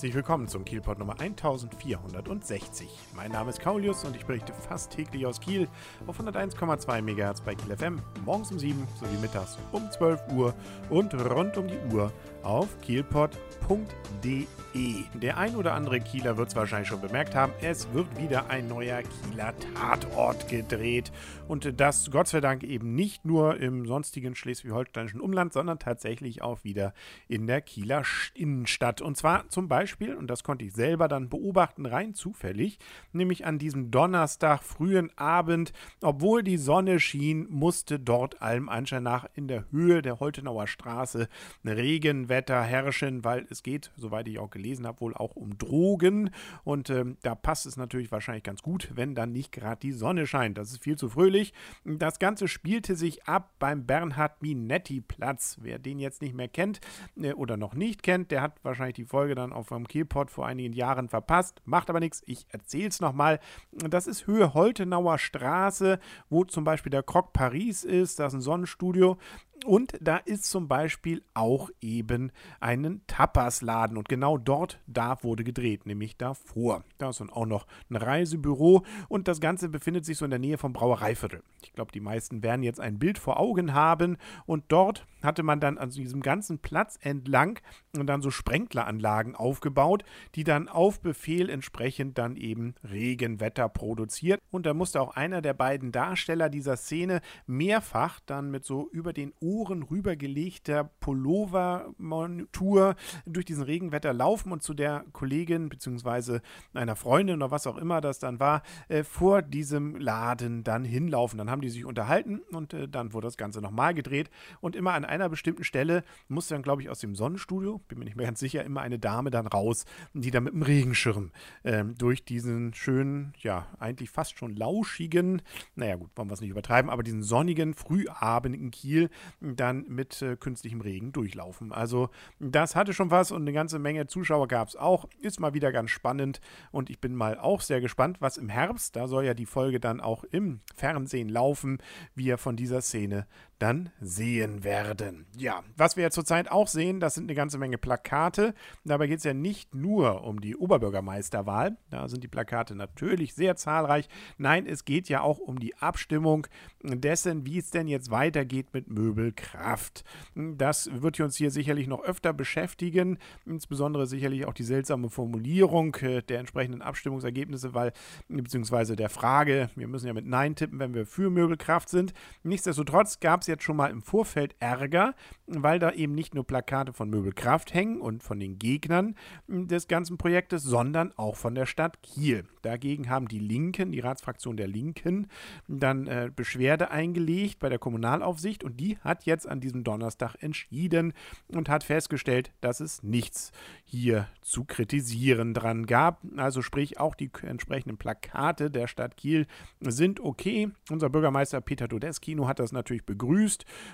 Herzlich willkommen zum Kielpot Nummer 1460. Mein Name ist Kaulius und ich berichte fast täglich aus Kiel auf 101,2 MHz bei Kiel FM, morgens um 7 sowie mittags um 12 Uhr und rund um die Uhr auf kielpot.de. Der ein oder andere Kieler wird es wahrscheinlich schon bemerkt haben, es wird wieder ein neuer Kieler Tatort gedreht. Und das Gott sei Dank eben nicht nur im sonstigen schleswig-holsteinischen Umland, sondern tatsächlich auch wieder in der Kieler Innenstadt. Und zwar zum Beispiel, und das konnte ich selber dann beobachten, rein zufällig, nämlich an diesem Donnerstag frühen Abend, obwohl die Sonne schien, musste dort allem Anschein nach in der Höhe der Holtenauer Straße Regenwetter herrschen, weil es geht, soweit ich auch gelesen habe, wohl auch um Drogen. Und ähm, da passt es natürlich wahrscheinlich ganz gut, wenn dann nicht gerade die Sonne scheint. Das ist viel zu fröhlich. Das Ganze spielte sich ab beim Bernhard Minetti Platz. Wer den jetzt nicht mehr kennt äh, oder noch nicht kennt, der hat wahrscheinlich die Folge dann auf dem Kielpot vor einigen Jahren verpasst. Macht aber nichts. Ich erzähle es nochmal. Das ist Höhe Holtenauer Straße, wo zum Beispiel der Croc Paris ist. Das ist ein Sonnenstudio. Und da ist zum Beispiel auch eben einen Tapasladen und genau dort, da wurde gedreht, nämlich davor. Da ist dann auch noch ein Reisebüro und das Ganze befindet sich so in der Nähe vom Brauereiviertel. Ich glaube, die meisten werden jetzt ein Bild vor Augen haben und dort hatte man dann an diesem ganzen Platz entlang und dann so Sprenkleranlagen aufgebaut, die dann auf Befehl entsprechend dann eben Regenwetter produziert. Und da musste auch einer der beiden Darsteller dieser Szene mehrfach dann mit so über den Ohren rübergelegter Pullover-Montur durch diesen Regenwetter laufen und zu der Kollegin bzw. einer Freundin oder was auch immer das dann war, äh, vor diesem Laden dann hinlaufen. Dann haben die sich unterhalten und äh, dann wurde das Ganze nochmal gedreht und immer an einer bestimmten Stelle musste dann, glaube ich, aus dem Sonnenstudio, bin mir nicht mehr ganz sicher, immer eine Dame dann raus, die dann mit dem Regenschirm äh, durch diesen schönen, ja, eigentlich fast schon lauschigen, naja gut, wollen wir es nicht übertreiben, aber diesen sonnigen Frühabend in Kiel dann mit äh, künstlichem Regen durchlaufen. Also das hatte schon was und eine ganze Menge Zuschauer gab es auch. Ist mal wieder ganz spannend und ich bin mal auch sehr gespannt, was im Herbst, da soll ja die Folge dann auch im Fernsehen laufen, wir von dieser Szene dann sehen werden. Ja, was wir ja zurzeit auch sehen, das sind eine ganze Menge Plakate. Dabei geht es ja nicht nur um die Oberbürgermeisterwahl. Da sind die Plakate natürlich sehr zahlreich. Nein, es geht ja auch um die Abstimmung dessen, wie es denn jetzt weitergeht mit Möbelkraft. Das wird uns hier sicherlich noch öfter beschäftigen. Insbesondere sicherlich auch die seltsame Formulierung äh, der entsprechenden Abstimmungsergebnisse, weil, beziehungsweise der Frage, wir müssen ja mit Nein tippen, wenn wir für Möbelkraft sind. Nichtsdestotrotz gab es jetzt schon mal im Vorfeld Ärger, weil da eben nicht nur Plakate von Möbelkraft hängen und von den Gegnern des ganzen Projektes, sondern auch von der Stadt Kiel. Dagegen haben die Linken, die Ratsfraktion der Linken, dann äh, Beschwerde eingelegt bei der Kommunalaufsicht und die hat jetzt an diesem Donnerstag entschieden und hat festgestellt, dass es nichts hier zu kritisieren dran gab. Also sprich, auch die entsprechenden Plakate der Stadt Kiel sind okay. Unser Bürgermeister Peter Dodeskino hat das natürlich begrüßt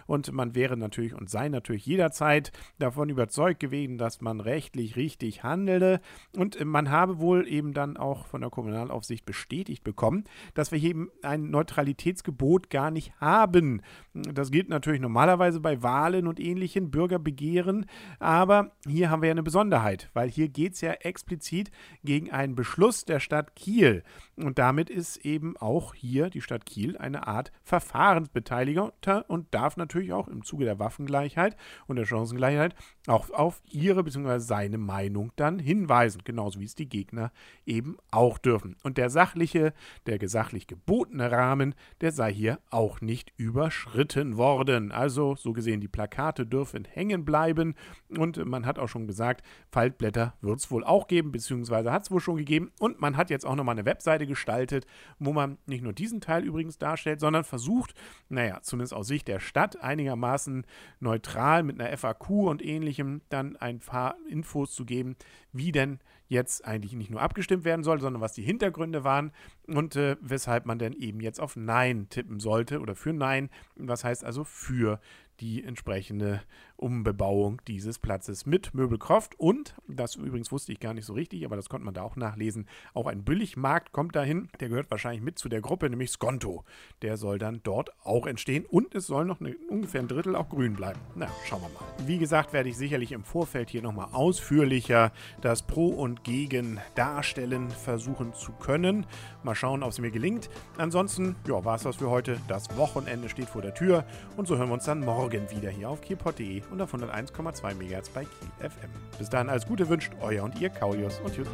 und man wäre natürlich und sei natürlich jederzeit davon überzeugt gewesen, dass man rechtlich richtig handele und man habe wohl eben dann auch von der Kommunalaufsicht bestätigt bekommen, dass wir hier eben ein Neutralitätsgebot gar nicht haben. Das gilt natürlich normalerweise bei Wahlen und ähnlichen Bürgerbegehren, aber hier haben wir ja eine Besonderheit, weil hier geht es ja explizit gegen einen Beschluss der Stadt Kiel. Und damit ist eben auch hier die Stadt Kiel eine Art Verfahrensbeteiliger und darf natürlich auch im Zuge der Waffengleichheit und der Chancengleichheit auch auf ihre bzw. seine Meinung dann hinweisen, genauso wie es die Gegner eben auch dürfen. Und der sachliche, der gesachlich gebotene Rahmen, der sei hier auch nicht überschritten worden. Also so gesehen, die Plakate dürfen hängen bleiben und man hat auch schon gesagt, Faltblätter wird es wohl auch geben, beziehungsweise hat es wohl schon gegeben und man hat jetzt auch nochmal eine Webseite gestaltet, wo man nicht nur diesen Teil übrigens darstellt, sondern versucht, naja, zumindest aus Sicht der Stadt einigermaßen neutral mit einer FAQ und ähnlichem dann ein paar Infos zu geben, wie denn jetzt eigentlich nicht nur abgestimmt werden soll, sondern was die Hintergründe waren und äh, weshalb man denn eben jetzt auf Nein tippen sollte oder für Nein. Was heißt also für die entsprechende Umbebauung dieses Platzes mit Möbelkroft und, das übrigens wusste ich gar nicht so richtig, aber das konnte man da auch nachlesen, auch ein Billigmarkt kommt dahin, der gehört wahrscheinlich mit zu der Gruppe, nämlich Skonto. Der soll dann dort auch entstehen und es soll noch eine, ungefähr ein Drittel auch grün bleiben. Na, schauen wir mal. Wie gesagt, werde ich sicherlich im Vorfeld hier nochmal ausführlicher das Pro und Gegen darstellen versuchen zu können. Mal schauen, ob es mir gelingt. Ansonsten, ja, war es das für heute. Das Wochenende steht vor der Tür und so hören wir uns dann morgen wieder hier auf kielpot.de und auf 101,2 MHz bei Kiel FM. Bis dahin alles Gute wünscht euer und ihr Kaulius und tschüss.